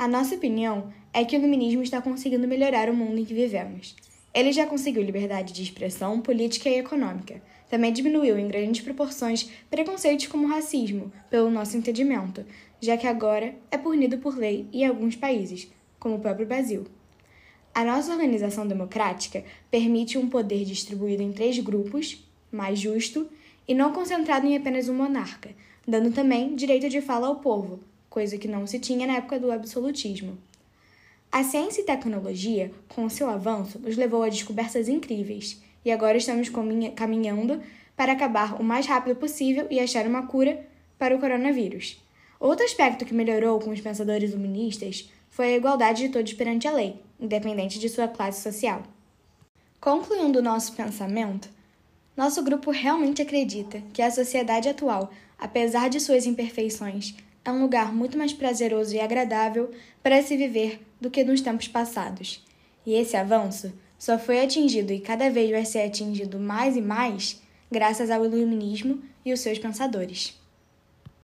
A nossa opinião é que o iluminismo está conseguindo melhorar o mundo em que vivemos. Ele já conseguiu liberdade de expressão política e econômica. Também diminuiu em grandes proporções preconceitos como racismo, pelo nosso entendimento, já que agora é punido por lei em alguns países, como o próprio Brasil. A nossa organização democrática permite um poder distribuído em três grupos, mais justo, e não concentrado em apenas um monarca, dando também direito de fala ao povo, coisa que não se tinha na época do absolutismo. A ciência e tecnologia, com seu avanço, nos levou a descobertas incríveis, e agora estamos caminhando para acabar o mais rápido possível e achar uma cura para o coronavírus. Outro aspecto que melhorou com os pensadores iluministas foi a igualdade de todos perante a lei, independente de sua classe social. Concluindo nosso pensamento, nosso grupo realmente acredita que a sociedade atual, apesar de suas imperfeições, é um lugar muito mais prazeroso e agradável para se viver do que nos tempos passados. E esse avanço só foi atingido e cada vez vai ser atingido mais e mais graças ao iluminismo e os seus pensadores.